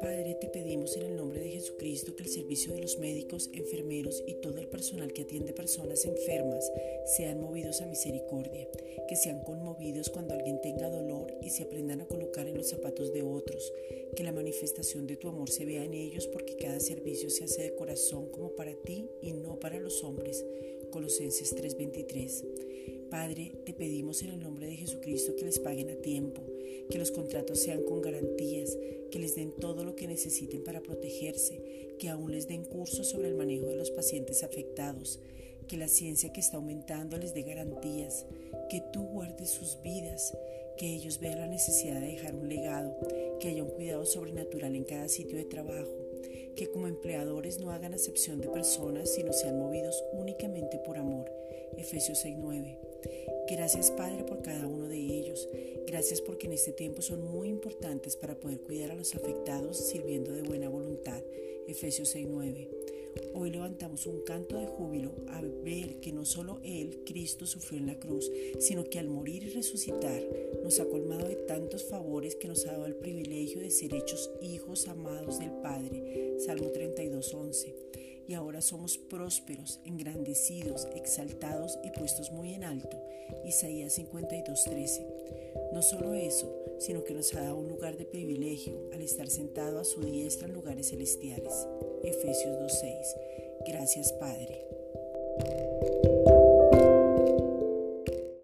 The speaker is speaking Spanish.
Padre, te pedimos en el nombre de Jesucristo que el servicio de los médicos, enfermeros y todo el personal que atiende personas enfermas sean movidos a misericordia, que sean conmovidos cuando alguien tenga dolor y se aprendan a colocar en los zapatos de otros, que la manifestación de tu amor se vea en ellos porque cada servicio se hace de corazón como para ti y no para los hombres. Colosenses 3:23. Padre, te pedimos en el nombre de Jesucristo que les paguen a tiempo, que los contratos sean con garantías, que les den todo lo que necesiten para protegerse, que aún les den cursos sobre el manejo de los pacientes afectados, que la ciencia que está aumentando les dé garantías, que tú guardes sus vidas, que ellos vean la necesidad de dejar un legado, que haya un cuidado sobrenatural en cada sitio de trabajo, que como empleadores no hagan acepción de personas, sino sean movidos únicamente por amor. Efesios 6:9. Gracias Padre por cada uno de ellos. Gracias porque en este tiempo son muy importantes para poder cuidar a los afectados sirviendo de buena voluntad. Efesios 6:9. Hoy levantamos un canto de júbilo a ver que no solo Él, Cristo, sufrió en la cruz, sino que al morir y resucitar nos ha colmado de tantos favores que nos ha dado el privilegio de ser hechos hijos amados del Padre. Salmo 32:11. Y ahora somos prósperos, engrandecidos, exaltados y puestos muy en alto. Isaías 52:13. No solo eso, sino que nos ha dado un lugar de privilegio al estar sentado a su diestra en lugares celestiales. Efesios 2.6. Gracias Padre.